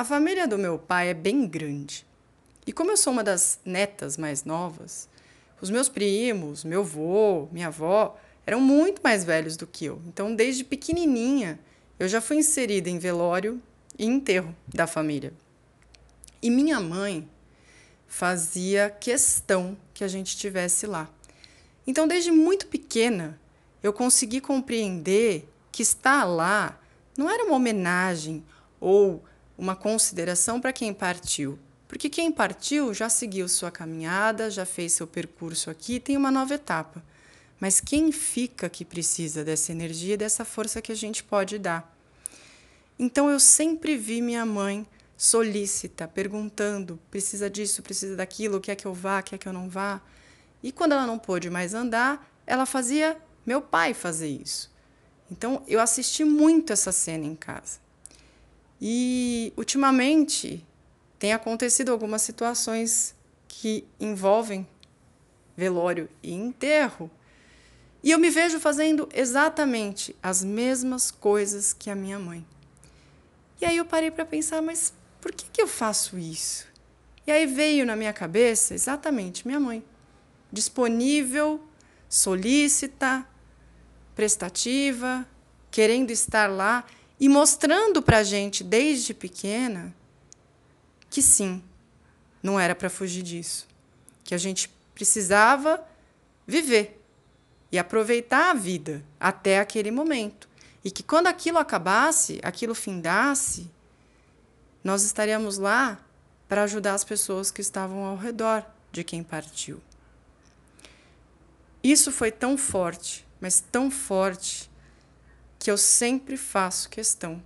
A família do meu pai é bem grande. E como eu sou uma das netas mais novas, os meus primos, meu avô, minha avó eram muito mais velhos do que eu. Então, desde pequenininha, eu já fui inserida em velório e enterro da família. E minha mãe fazia questão que a gente tivesse lá. Então, desde muito pequena, eu consegui compreender que estar lá não era uma homenagem ou uma consideração para quem partiu, porque quem partiu já seguiu sua caminhada, já fez seu percurso aqui, tem uma nova etapa. Mas quem fica que precisa dessa energia e dessa força que a gente pode dar? Então eu sempre vi minha mãe solícita, perguntando: precisa disso, precisa daquilo, quer que eu vá, quer que eu não vá. E quando ela não pôde mais andar, ela fazia meu pai fazer isso. Então eu assisti muito essa cena em casa. E ultimamente tem acontecido algumas situações que envolvem velório e enterro. E eu me vejo fazendo exatamente as mesmas coisas que a minha mãe. E aí eu parei para pensar, mas por que, que eu faço isso? E aí veio na minha cabeça exatamente minha mãe, disponível, solícita, prestativa, querendo estar lá e mostrando para a gente desde pequena que sim, não era para fugir disso, que a gente precisava viver e aproveitar a vida até aquele momento. E que quando aquilo acabasse, aquilo findasse, nós estaríamos lá para ajudar as pessoas que estavam ao redor de quem partiu. Isso foi tão forte, mas tão forte, que eu sempre faço questão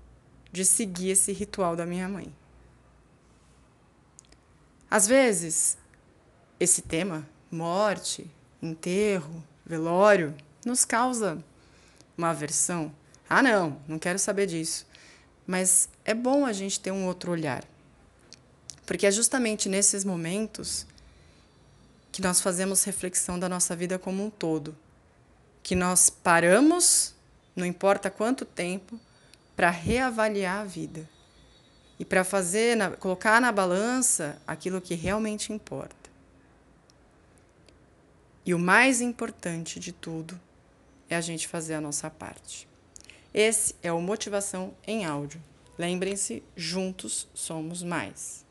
de seguir esse ritual da minha mãe. Às vezes, esse tema, morte, enterro, velório, nos causa uma aversão. Ah, não, não quero saber disso. Mas é bom a gente ter um outro olhar. Porque é justamente nesses momentos que nós fazemos reflexão da nossa vida como um todo. Que nós paramos não importa quanto tempo, para reavaliar a vida e para fazer, na, colocar na balança aquilo que realmente importa. E o mais importante de tudo é a gente fazer a nossa parte. Esse é o Motivação em Áudio. Lembrem-se, juntos somos mais.